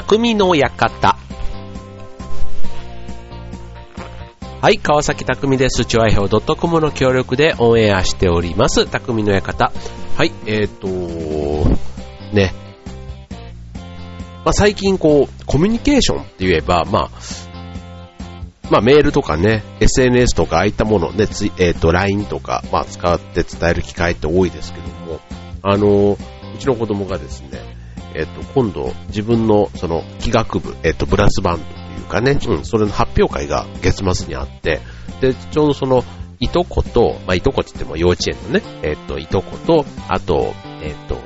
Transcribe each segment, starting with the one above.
匠の館。はい、川崎匠です。チョアヘオ .com の協力でオンエアしております。匠の館。はい、えっ、ー、とね。まあ、最近こう、コミュニケーションって言えば、まあ、まあ、メールとかね、SNS とか、ああいったものね、つえっ、ー、と、LINE とか、まあ、使って伝える機会って多いですけども、あの、うちの子供がですね、えっ、ー、と、今度、自分の、その、気学部、えっ、ー、と、ブラスバンドというかね、うん、それの発表会が月末にあって、で、ちょうどその、いとこと、まあ、いとこって言っても幼稚園のね、えっ、と、いとこと、あと、えっ、と、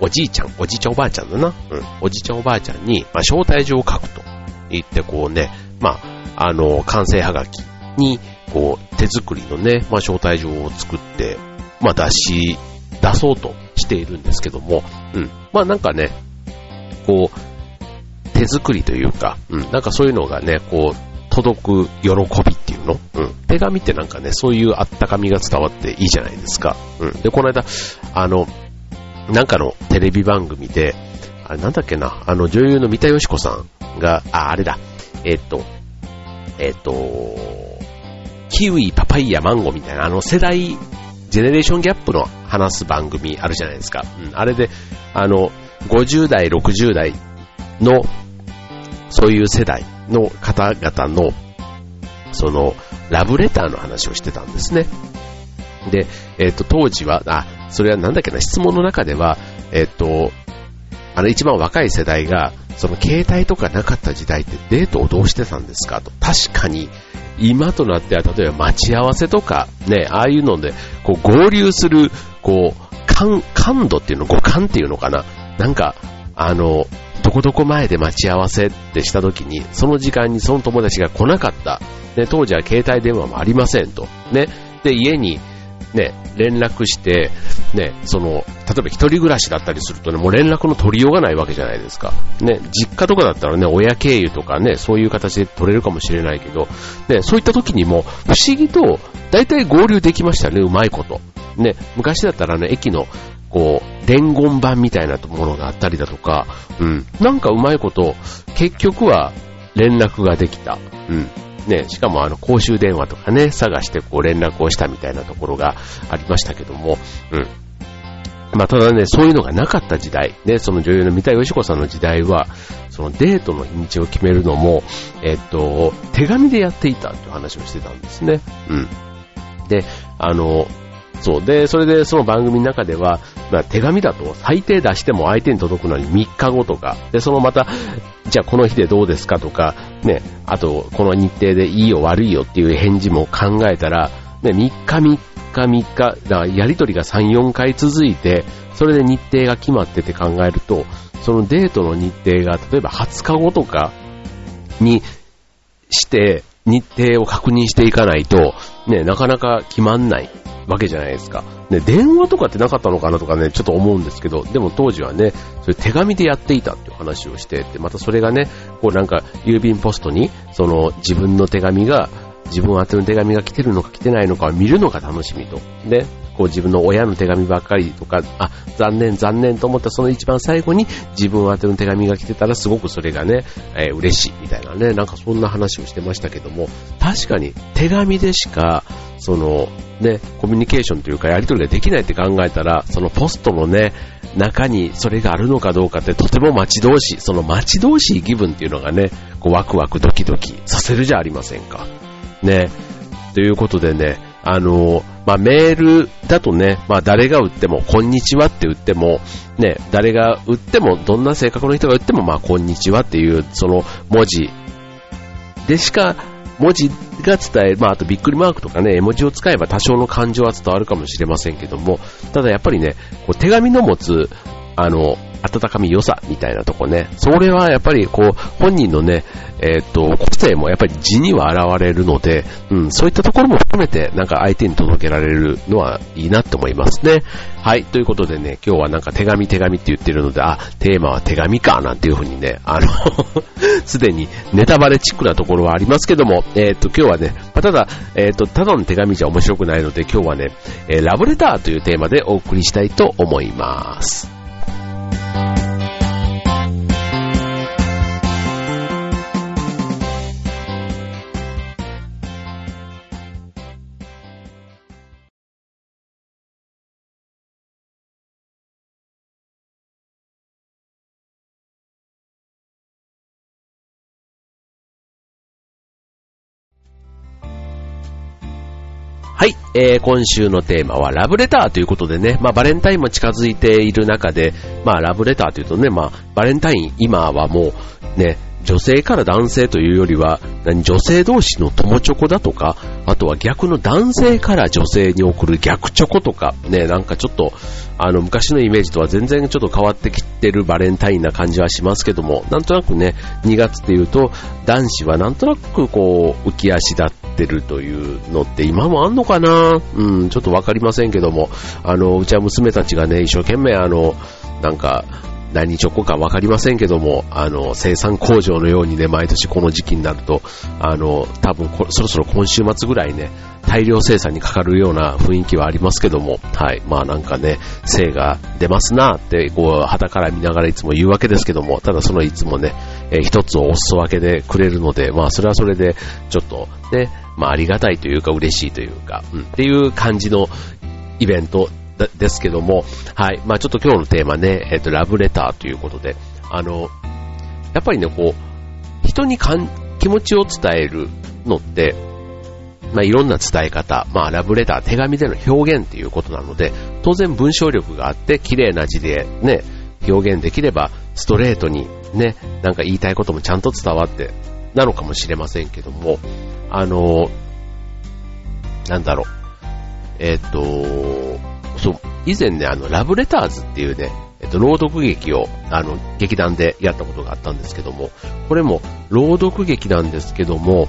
おじいちゃん、おじいちゃんおばあちゃんだな、うん、おじいちゃんおばあちゃんに、まあ、招待状を書くと言って、こうね、まあ、あの、完成はがきに、こう、手作りのね、まあ、招待状を作って、まあ、出し、出そうとしているんですけども、うん。まあ、なんかね、こう、手作りというか、うん、なんかそういうのがね、こう、届く喜びっていうの？うん。手紙ってなんかね、そういうあったかみが伝わっていいじゃないですか。うん。で、この間、あの、なんかのテレビ番組で、あれなんだっけな、あの女優の三田佳子さんが、あ、あれだ、えっと、えっと、キウイ、パパイヤ、マンゴーみたいな、あの世代、ジェネレーションギャップの話す番組あるじゃないですか。うん、あれで、あの、50代、60代の、そういう世代の方々の、その、ラブレターの話をしてたんですね。で、えっ、と、当時は、あ、それはなんだっけな、質問の中では、えっ、と、あの一番若い世代が、その携帯とかなかった時代ってデートをどうしてたんですかと。確かに、今となっては例えば待ち合わせとか、ね、ああいうので、こう合流する、こう、感、感度っていうの、五感っていうのかな。なんか、あの、どこどこ前で待ち合わせってした時に、その時間にその友達が来なかった。ね、当時は携帯電話もありませんと。ね。で、家に、ね、連絡して、ね、その、例えば一人暮らしだったりするとね、もう連絡の取りようがないわけじゃないですか。ね、実家とかだったらね、親経由とかね、そういう形で取れるかもしれないけど、ね、そういった時にも、不思議と、大体合流できましたね、うまいこと。ね、昔だったらね、駅の、こう、伝言板みたいなものがあったりだとか、うん、なんかうまいこと、結局は連絡ができた。うん。ね、しかもあの公衆電話とかね、探してこう連絡をしたみたいなところがありましたけども、うん。まあ、ただね、そういうのがなかった時代、ね、その女優の三田佳子さんの時代は、そのデートの日にちを決めるのも、えっと、手紙でやっていたという話をしてたんですね。うん。で、あの、そう。で、それでその番組の中では、まあ、手紙だと最低出しても相手に届くのに3日後とか、で、そのまた、じゃあこの日でどうですかとか、ね、あとこの日程でいいよ悪いよっていう返事も考えたら、ね、3日3日3日、だからやりとりが3、4回続いて、それで日程が決まってて考えると、そのデートの日程が例えば20日後とかにして日程を確認していかないと、ね、なかなか決まんないわけじゃないですか。ね、電話とかってなかったのかなとかね、ちょっと思うんですけど、でも当時はね、それ手紙でやっていたっていう話をしてて、またそれがね、こうなんか郵便ポストに、その自分の手紙が、自分宛ての手紙が来てるのか来てないのかを見るのが楽しみと。で、こう自分の親の手紙ばっかりとか、あ、残念残念と思ったその一番最後に自分宛ての手紙が来てたらすごくそれがね、えー、嬉しいみたいなね、なんかそんな話をしてましたけども、確かに手紙でしか、その、ね、コミュニケーションというかやり取りができないって考えたら、そのポストのね、中にそれがあるのかどうかってとても待ち遠しい、その待ち遠しい気分っていうのがね、こうワクワクドキドキさせるじゃありませんか。ね。ということでね、あの、まあ、メールだとね、まあ、誰が打っても、こんにちはって打っても、ね、誰が打っても、どんな性格の人が打っても、まあ、こんにちはっていう、その文字。でしか、文字が伝える、まあ、あとびっくりマークとかね、絵文字を使えば多少の感情は伝わるかもしれませんけども、ただやっぱりね、こう手紙の持つ、あの、温かみ良さみたいなとこね。それはやっぱりこう、本人のね、えっ、と、個性もやっぱり字には現れるので、うん、そういったところも含めて、なんか相手に届けられるのはいいなって思いますね。はい、ということでね、今日はなんか手紙手紙って言ってるので、あ、テーマは手紙か、なんていうふうにね、あの すでにネタバレチックなところはありますけども、えっ、と、今日はね、ま、ただ、えっ、と、ただの手紙じゃ面白くないので、今日はね、えラブレターというテーマでお送りしたいと思います。Thank you. はい、えー、今週のテーマはラブレターということでね、まあバレンタインも近づいている中で、まあラブレターというとね、まあバレンタイン今はもうね、女性から男性というよりは、女性同士の友チョコだとか、あとは逆の男性から女性に送る逆チョコとか、ね、なんかちょっと、あの、昔のイメージとは全然ちょっと変わってきてるバレンタインな感じはしますけども、なんとなくね、2月っていうと、男子はなんとなくこう、浮き足立ってるというのって今もあんのかな？うん、ちょっとわかりませんけども、あの、うちは娘たちがね、一生懸命あの、なんか、何チョコかわかりませんけども、あの、生産工場のようにね、毎年この時期になると、あの、多分そろそろ今週末ぐらいね、大量生産にかかるような雰囲気はありますけども、はい。まあなんかね、精が出ますなって、こう、旗から見ながらいつも言うわけですけども、ただそのいつもね、えー、一つをお裾分けでくれるので、まあそれはそれで、ちょっとね、まあありがたいというか嬉しいというか、うん、っていう感じのイベントですけども、はい。まあちょっと今日のテーマね、えっ、ー、と、ラブレターということで、あの、やっぱりね、こう、人にかん気持ちを伝えるのって、まあいろんな伝え方、まあラブレター、手紙での表現っていうことなので、当然文章力があって、綺麗な字でね、表現できれば、ストレートにね、なんか言いたいこともちゃんと伝わって、なのかもしれませんけども、あの、なんだろう、えっ、ー、と、そう、以前ね、あの、ラブレターズっていうね、えっと、朗読劇を、あの、劇団でやったことがあったんですけども、これも、朗読劇なんですけども、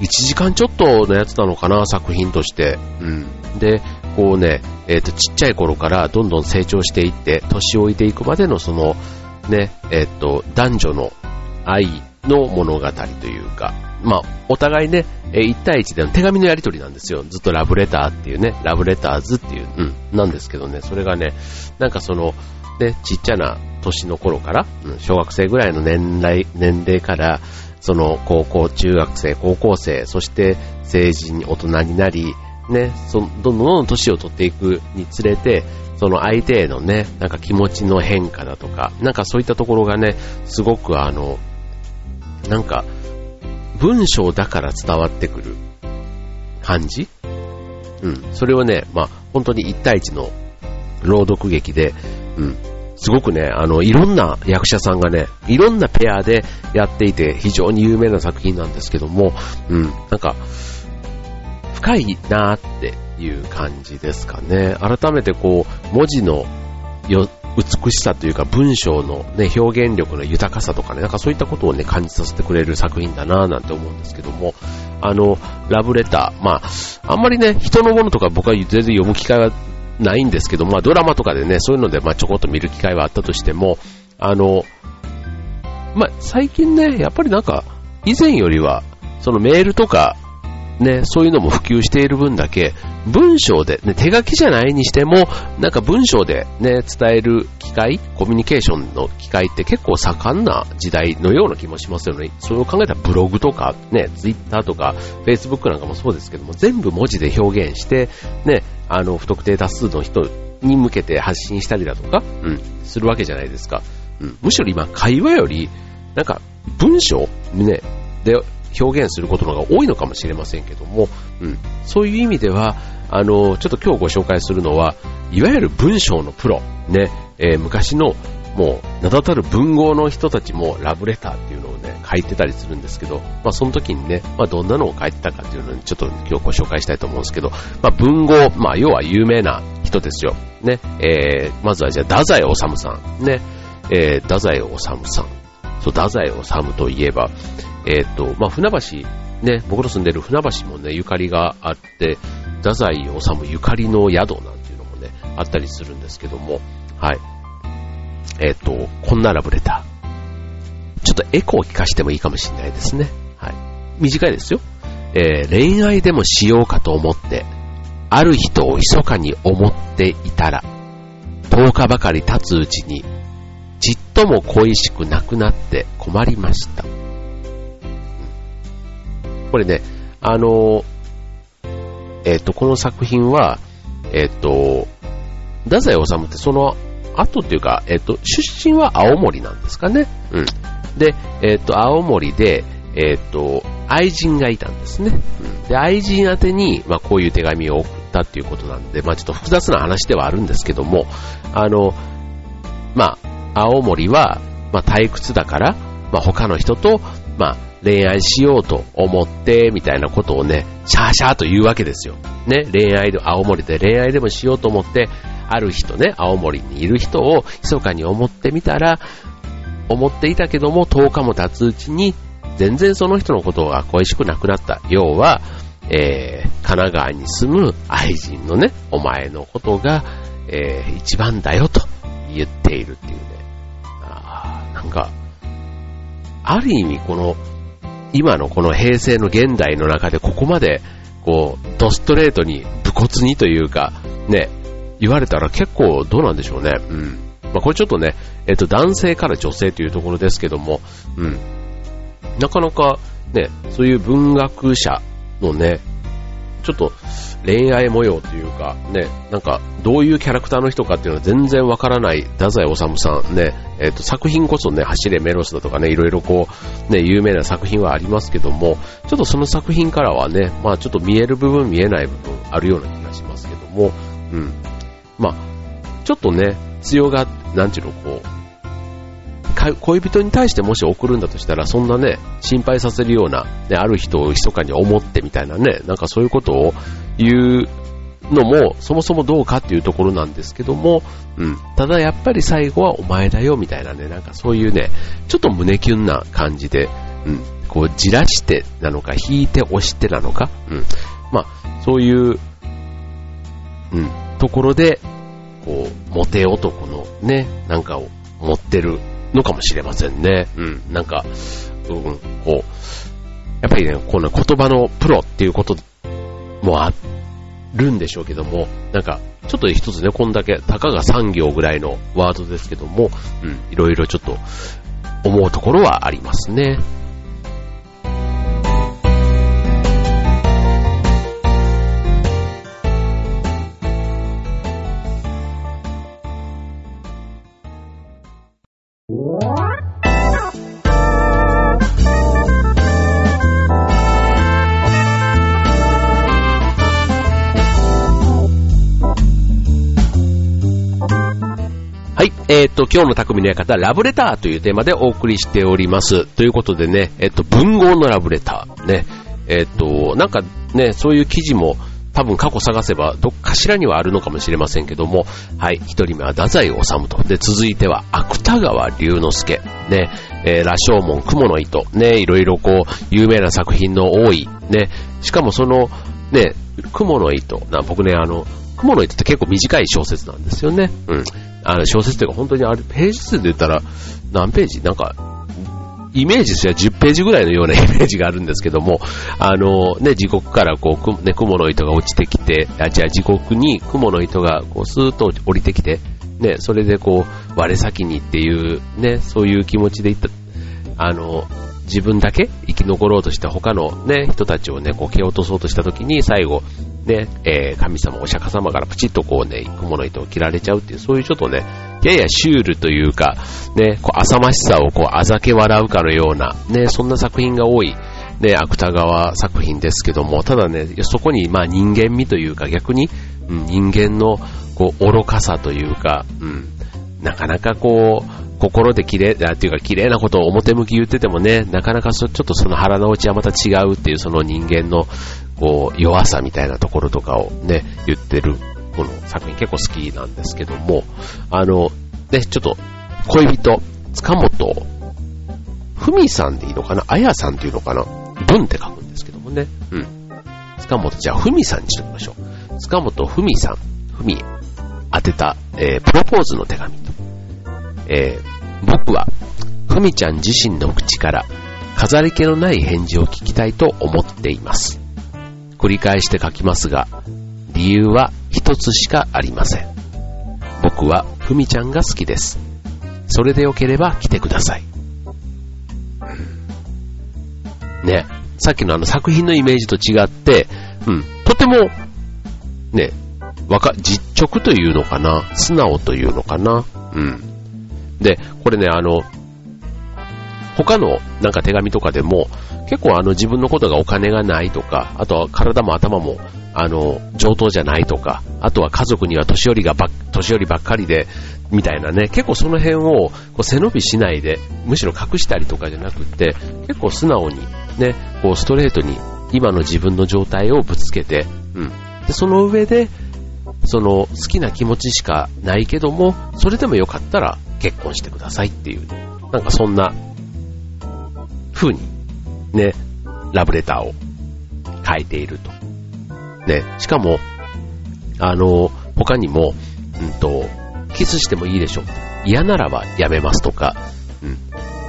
1時間ちょっとのやつなのかな、作品として。うん。で、こうね、えっ、と、ちっちゃい頃からどんどん成長していって、年老いていくまでのその、ね、えっ、と、男女の愛の物語というか、まあ、お互いね、え1対1での手紙のやり取りなんですよ。ずっとラブレターっていうね、ラブレターズっていう、うん、なんですけどね、それがね、なんかその、ね、ちっちゃな年の頃から、うん、小学生ぐらいの年代、年齢から、その高校、中学生、高校生、そして成人、大人になり、ね、そどんどんどんどん年を取っていくにつれて、その相手へのね、なんか気持ちの変化だとか、なんかそういったところがね、すごくあの、なんか、文章だから伝わってくる感じ？うん。それをね、まあ、本当に1対1の朗読劇で、うん。すごくね、あの、いろんな役者さんがね、いろんなペアでやっていて、非常に有名な作品なんですけども、うん。なんか、深いなーっていう感じですかね。改めてこう、文字のよ美しさというか文章のね、表現力の豊かさとかね、なんかそういったことをね、感じさせてくれる作品だなぁなんて思うんですけども、あの、ラブレター、まあ、あんまりね、人のものとか僕は全然読む機会はないんですけど、まあドラマとかでね、そういうのでまあちょこっと見る機会はあったとしても、あの、まあ最近ね、やっぱりなんか、以前よりは、そのメールとかね、そういうのも普及している分だけ、文章で、ね、手書きじゃないにしても、なんか文章でね、伝える機会、コミュニケーションの機会って結構盛んな時代のような気もしますよね。それを考えたらブログとか、ね、ツイッターとか、フェイスブックなんかもそうですけども、全部文字で表現して、ね、あの、不特定多数の人に向けて発信したりだとか、うん、するわけじゃないですか。うん、むしろ今、会話より、なんか、文章ね、で、表現することの方が多いのかもしれませんけども、うん、そういう意味では、あの、ちょっと今日ご紹介するのは、いわゆる文章のプロ、ね、えー、昔のもう名だたる文豪の人たちもラブレターっていうのをね、書いてたりするんですけど、まあその時にね、まあどんなのを書いてたかっていうのにちょっと今日ご紹介したいと思うんですけど、まあ文豪、まあ要は有名な人ですよ。ね、えー、まずはじゃあ太宰治さん、ね、えー、太宰治さん。そう、太宰治といえば、えっ、ー、と、まあ、船橋、ね、僕の住んでる船橋もね、ゆかりがあって、太宰治ゆかりの宿なんていうのもね、あったりするんですけども、はい。えっ、ー、と、こんなラブレター。ちょっとエコーを聞かしてもいいかもしれないですね。はい。短いですよ。えー、恋愛でもしようかと思って、ある人を密かに思っていたら、10日ばかり経つうちに、ちっとも恋しくなくなって困りました。これね、あの、えっ、ー、と、この作品は、えっ、ー、と、太宰治ってその後っていうか、えっ、ー、と、出身は青森なんですかね。うん。で、えっ、と、青森で、えっ、と、愛人がいたんですね。うん、で、愛人宛てに、まあ、こういう手紙を送ったっていうことなんで、まあ、ちょっと複雑な話ではあるんですけども、あの、まあ、青森は、まあ、退屈だから、まあ、他の人と、まあ、恋愛しようと思って、みたいなことをね、シャーシャーと言うわけですよ。ね、恋愛で、青森で恋愛でもしようと思って、ある人ね、青森にいる人を密かに思ってみたら、思っていたけども、10日も経つうちに、全然その人のことが恋しくなくなった。要は、えー、神奈川に住む愛人のね、お前のことが、えー、一番だよと言っているっていうね。あなんか、ある意味この、今のこの平成の現代の中でここまで、こう、ドストレートに、武骨にというか、ね、言われたら結構どうなんでしょうね。うん。まあ、これちょっとね、えっと、男性から女性というところですけども、うん。なかなか、ね、そういう文学者のね、ちょっと恋愛模様というか、ね、なんか、どういうキャラクターの人かっていうのは全然わからない太宰治さんね、えっ、と、作品こそね、走れメロスだとかね、いろいろこう、ね、有名な作品はありますけども、ちょっとその作品からはね、まあちょっと見える部分見えない部分あるような気がしますけども、うん。まあ、ちょっとね、強が、なんていうの、こう、恋人に対してもし送るんだとしたら、そんなね、心配させるような、ね、ある人を密かに思ってみたいなね、なんかそういうことを言うのも、そもそもどうかっていうところなんですけども、うん。ただやっぱり最後はお前だよみたいなね、なんかそういうね、ちょっと胸キュンな感じで、うん。こう、じらしてなのか、引いて押してなのか、うん。まあ、そういう、うん、ところで、こう、モテ男のね、なんかを持ってるのかもしれませんね。うん、なんか、うん、こう、やっぱりね、この言葉のプロっていうこともあるんでしょうけども、なんか、ちょっと一つね、こんだけ、たかが3行ぐらいのワードですけども、うん、いろいろちょっと思うところはありますね。えっ、と、今日の匠の館、ラブレターというテーマでお送りしております。ということでね、えっ、と、文豪のラブレター。ね。えっ、と、なんかね、そういう記事も多分過去探せばどっかしらにはあるのかもしれませんけども、はい、一人目は太宰治と。で、続いては芥川龍之介。ね、えー、羅生門、雲の糸。ね、いろいろこう、有名な作品の多い。ね、しかもその、ね、雲の糸。な僕ね、あの、雲の糸って結構短い小説なんですよね。うん。あの小説というか本当にあれ、ページ数で言ったら何ページ？なんか、イメージすれば10ページぐらいのようなイメージがあるんですけども、あのね、地獄からこう、ね、雲の糸が落ちてきて、あ、じゃあ地獄に雲の糸がこうスーッと降りてきて、ね、それでこう、我先にっていう、ね、そういう気持ちでいった、あの、自分だけ生き残ろうとした他のね、人たちをね、こう蹴落とそうとした時に最後、ね、えー、神様、お釈迦様からプチッとこうね、雲の糸を切られちゃうっていう、そういうちょっとね、ややシュールというか、ね、こう浅ましさをこうあざけ笑うかのような、ね、そんな作品が多い、ね、芥川作品ですけども、ただね、そこにまあ人間味というか逆に、うん、人間のこう愚かさというか、うん、なかなかこう、心で綺麗、っていうか綺麗なことを表向き言っててもね、なかなかそちょっとその腹の内はまた違うっていうその人間のこう、弱さみたいなところとかをね、言ってる、この作品結構好きなんですけども、あの、ね、ちょっと、恋人、塚本、ふみさんでいいのかな？あやさんっていうのかな？文って書くんですけどもね。うん。塚本、じゃあ、ふみさんにしときましょう。塚本ふみさん、ふみ当てた、えー、プロポーズの手紙と。えー、僕は、ふみちゃん自身の口から、飾り気のない返事を聞きたいと思っています。繰り返して書きますが、理由は一つしかありません。僕はふみちゃんが好きです。それでよければ来てください。ね、さっきのあの作品のイメージと違って、うん、とても、ね、わか、実直というのかな素直というのかなうん。で、これね、あの、他のなんか手紙とかでも、結構あの自分のことがお金がないとか、あとは体も頭もあの上等じゃないとか、あとは家族には年寄りがば年寄りばっかりで、みたいなね、結構その辺をこう背伸びしないで、むしろ隠したりとかじゃなくって、結構素直にね、こうストレートに今の自分の状態をぶつけて、うん。で、その上で、その好きな気持ちしかないけども、それでもよかったら結婚してくださいっていう、なんかそんな風にね、ラブレターを書いていると。ね、しかも、あの、他にも、うんと、キスしてもいいでしょ。嫌ならばやめますとか、うん。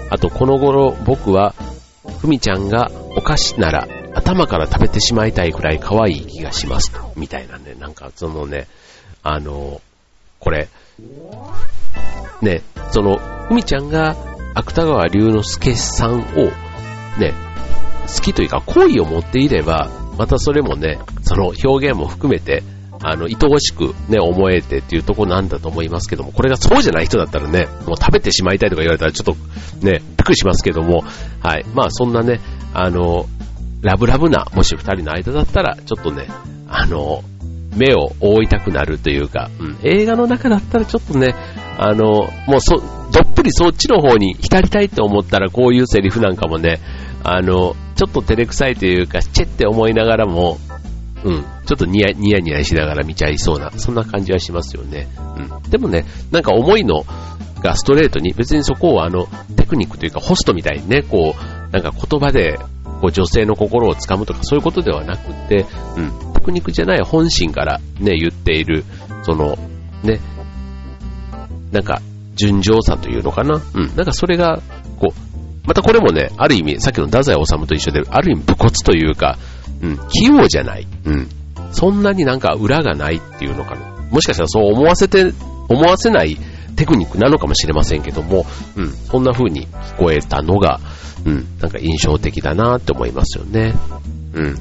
あと、この頃僕は、ふみちゃんがお菓子なら頭から食べてしまいたいくらい可愛い気がします。みたいなね、なんかそのね、あの、これ、ね、その、ふみちゃんが芥川龍之介さんを、ね、好きというか好意を持っていれば、またそれもね、その表現も含めて、あの、愛おしくね、思えてっていうところなんだと思いますけども、これがそうじゃない人だったらね、もう食べてしまいたいとか言われたらちょっとね、びっくりしますけども、はい。まあそんなね、あの、ラブラブな、もし二人の間だったら、ちょっとね、あの、目を覆いたくなるというか、うん、映画の中だったらちょっとね、あの、もうそ、どっぷりそっちの方に浸りたいって思ったらこういうセリフなんかもね、あの、ちょっと照れくさいというか、チェって思いながらも、うん、ちょっとニヤニヤニヤしながら見ちゃいそうな、そんな感じはしますよね。うん。でもね、なんか思いのがストレートに、別にそこをあの、テクニックというかホストみたいにね、こう、なんか言葉で、こう女性の心をつかむとかそういうことではなくて、うん、テクニックじゃない本心からね、言っている、その、ね、なんか、純情さというのかな？うん。なんかそれが、こう、またこれもね、ある意味、さっきの太宰治と一緒で、ある意味武骨というか、うん、器用じゃない。うん。そんなになんか裏がないっていうのかな。もしかしたらそう思わせて、思わせないテクニックなのかもしれませんけども、うん、そんな風に聞こえたのが、うん、なんか印象的だなって思いますよね。うん。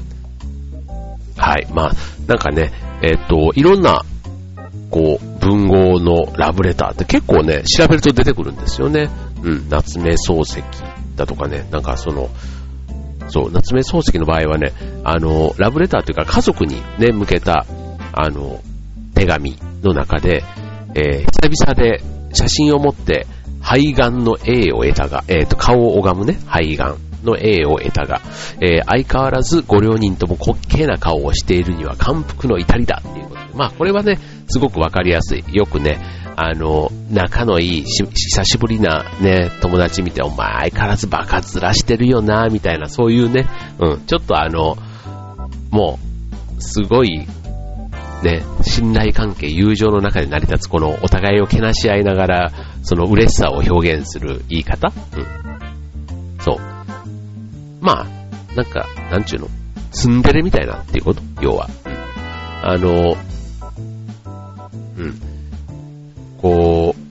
はい。まあ、なんかね、えっ、と、いろんな、こう、文豪のラブレターって結構ね、調べると出てくるんですよね。うん、夏目漱石だとかね、なんかその、そう、夏目漱石の場合はね、あの、ラブレターというか家族にね、向けた、あの、手紙の中で、えー、久々で写真を持って肺がんの A を得たが、えっ、ー、と、顔を拝むね、肺がんの A を得たが、えー、相変わらずご両人とも滑稽な顔をしているには感服の至りだっていうこと、まあこれはね、すごくわかりやすい。よくね、あの、仲のいい久しぶりなね、友達見て、お前相変わらずバカずらしてるよな、みたいな、そういうね、うん、ちょっとあの、もう、すごい、ね、信頼関係、友情の中で成り立つ、このお互いをけなし合いながら、その嬉しさを表現する言い方？うん。そう。まあ、なんか、なんちゅうの、ツンデレみたいなっていうこと？要は。うん。あの、うん。こう、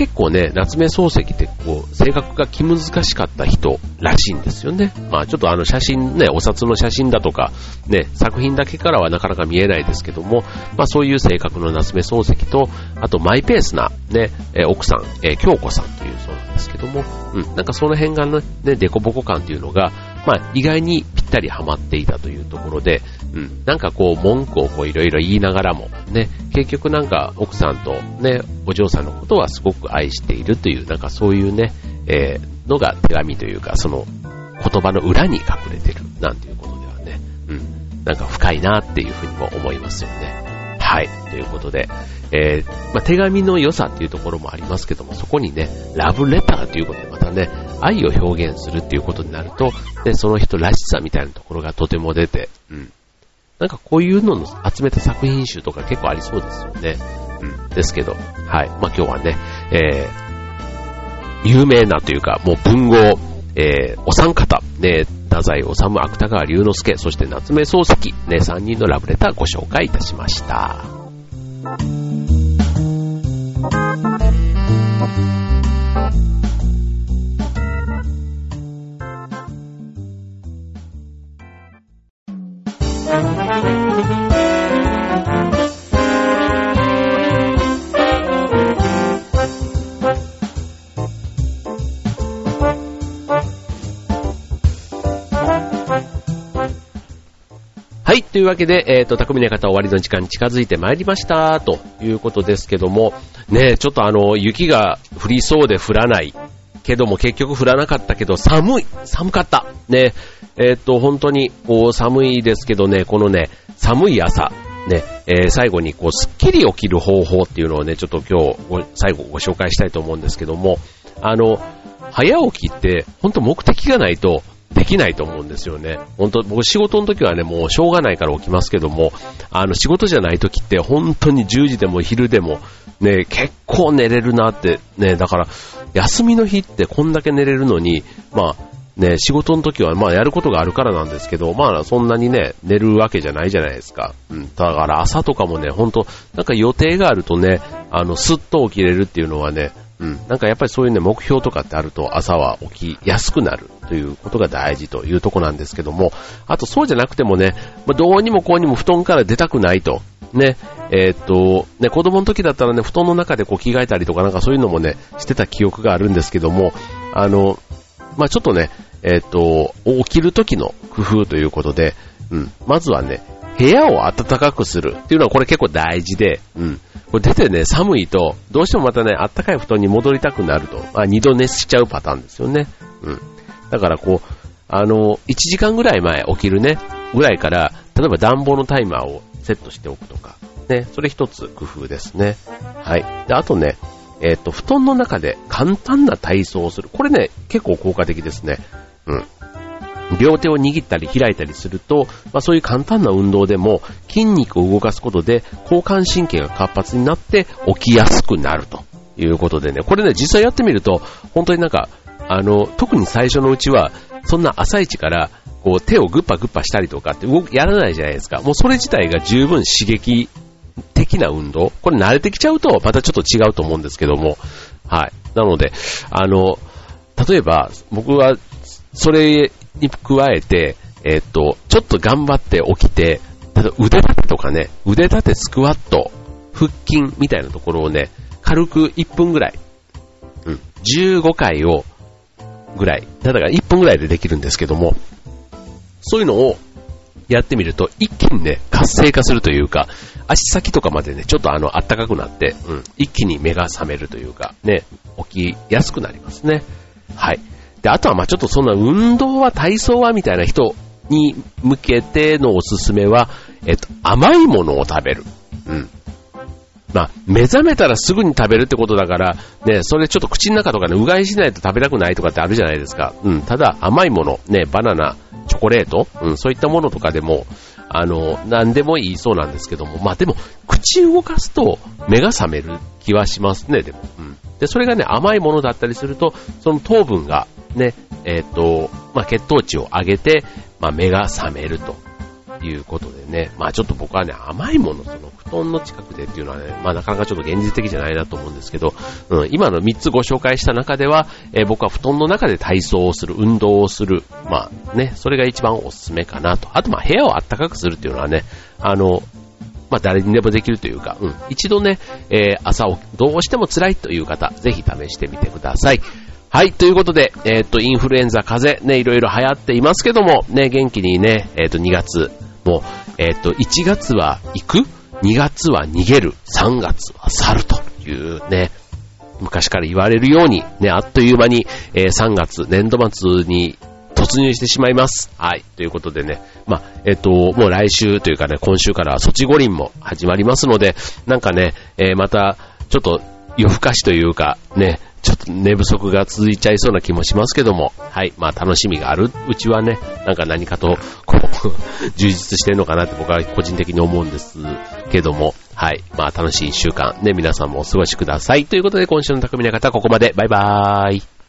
結構ね、夏目漱石ってこう、性格が気難しかった人らしいんですよね。まあちょっとあの写真ね、お札の写真だとか、ね、作品だけからはなかなか見えないですけども、まあそういう性格の夏目漱石と、あとマイペースなね、え奥さん、え京子さんというそうなんですけども、うん、なんかその辺がね、デコボコ感というのが、まあ意外にぴったりハマっていたというところで、うん、なんかこう文句をいろいろ言いながらも、ね、結局なんか奥さんとね、お嬢さんのことはすごく愛しているという、なんかそういうね、えー、のが手紙というか、その言葉の裏に隠れてるなんていうことではね、うん、なんか深いなっていうふうにも思いますよね。はい。ということで、えー、まあ、手紙の良さっていうところもありますけども、そこにね、ラブレターということでまたね、愛を表現するっていうことになると、で、その人らしさみたいなところがとても出て、うん。なんかこういうのの集めた作品集とか結構ありそうですよね。うん。ですけど、はい。まあ、今日はね、えー、有名なというか、もう文豪、えー、お三方、ね、太宰治、芥川龍之介、そして夏目漱石、ね、3人のラブレターご紹介いたしました。はいというわけで、えっ、ー、と、匠の方終わりの時間に近づいてまいりました、ということですけども、ね、ちょっとあの、雪が降りそうで降らない、けども結局降らなかったけど、寒い寒かった。ね、えっ、と、本当に、こう、寒いですけどね、このね、寒い朝、ね、えー、最後にこう、スッキリ起きる方法っていうのをね、ちょっと今日、最後ご紹介したいと思うんですけども、あの、早起きって、本当目的がないと、できないと思うんですよね。本当、僕仕事の時はね、もうしょうがないから起きますけども、あの仕事じゃない時って本当に10時でも昼でも、ね、結構寝れるなって、ね、だから、休みの日ってこんだけ寝れるのに、まあ、ね、仕事の時は、まあ、やることがあるからなんですけど、まあ、そんなにね、寝るわけじゃないじゃないですか。うん。だから朝とかもね、ほんと、なんか予定があるとね、あの、スッと起きれるっていうのはね、うん。なんかやっぱりそういうね、目標とかってあると朝は起きやすくなるということが大事というとこなんですけども、あとそうじゃなくてもね、まあ、どうにもこうにも布団から出たくないと。ね、えー、っと、ね、子供の時だったらね、布団の中でこう着替えたりとかなんかそういうのもね、してた記憶があるんですけども、あの、まあ、ちょっとね、えっ、と、起きる時の工夫ということで、うん、まずはね、部屋を暖かくするっていうのはこれ結構大事で、うん、これ出てね、寒いと、どうしてもまたね、暖かい布団に戻りたくなると、あ、二度寝しちゃうパターンですよね。うん。だからこう、あの、1時間ぐらい前起きるね、ぐらいから、例えば暖房のタイマーをセットしておくとか、ね、それ一つ工夫ですね。はい。で、あとね、えっ、と、布団の中で簡単な体操をする。これね、結構効果的ですね。うん。両手を握ったり開いたりすると、まあ、そういう簡単な運動でも筋肉を動かすことで交感神経が活発になって起きやすくなるということでね、これね、実際やってみると、本当になんか、あの、特に最初のうちは、そんな朝一から、こう手をグッパグッパしたりとかって動やらないじゃないですか。もうそれ自体が十分刺激的な運動。これ慣れてきちゃうと、またちょっと違うと思うんですけども。はい。なので、あの、例えば、僕はそれに加えて、えっと、ちょっと頑張って起きて、腕立てとかね、腕立てスクワット、腹筋みたいなところをね、軽く1分ぐらい、うん、15回を、ぐらい、だから1分ぐらいでできるんですけども、そういうのをやってみると、一気にね、活性化するというか、足先とかまでね、ちょっとあの、暖かくなって、うん、一気に目が覚めるというか、ね、起きやすくなりますね。はい。で、あとはまあちょっとそんな運動は体操はみたいな人に向けてのおすすめは、えっと、甘いものを食べる。うん。まあ、目覚めたらすぐに食べるってことだから、ね、それちょっと口の中とかね、うがいしないと食べたくないとかってあるじゃないですか。うん。ただ、甘いもの、ね、バナナ、チョコレート、うん、そういったものとかでも、あの、何でもいいそうなんですけども、まあでも、口動かすと目が覚める気はしますね、でも。うん。で、それがね、甘いものだったりすると、その糖分がね、えっ、ー、と、まあ、血糖値を上げて、まあ、目が覚めるということでね、まあ、ちょっと僕はね、甘いもの、その、布団の近くでっていうのはね、まあ、なかなかちょっと現実的じゃないなと思うんですけど、うん、今の3つご紹介した中では、えー、僕は布団の中で体操をする、運動をする、まあ、ね、それが一番おすすめかなと。あと、ま、部屋を暖かくするっていうのはね、あの、まあ、誰にでもできるというか、うん、一度ね、えー、朝をどうしても辛いという方、ぜひ試してみてください。はい、ということで、えっ、と、インフルエンザ、風邪、ね、いろいろ流行っていますけども、ね、元気にね、えっ、と、2月、もう、えっ、と、1月は行く ?2 月は逃げる ?3 月は去るというね、昔から言われるように、ね、あっという間に、え3月、年度末に突入してしまいます。はい。ということでね、まあ、えっ、と、もう来週というかね、今週から措置五輪も始まりますので、なんかね、えまた、ちょっと夜更かしというか、ね、ちょっと寝不足が続いちゃいそうな気もしますけども、はい、まあ楽しみがある。うちはね、なんか何かと、こう、充実してるのかなって僕は個人的に思うんですけども、はい、まあ楽しい一週間、ね、皆さんもお過ごしください。ということで今週の匠の方はここまで、バイバーイ。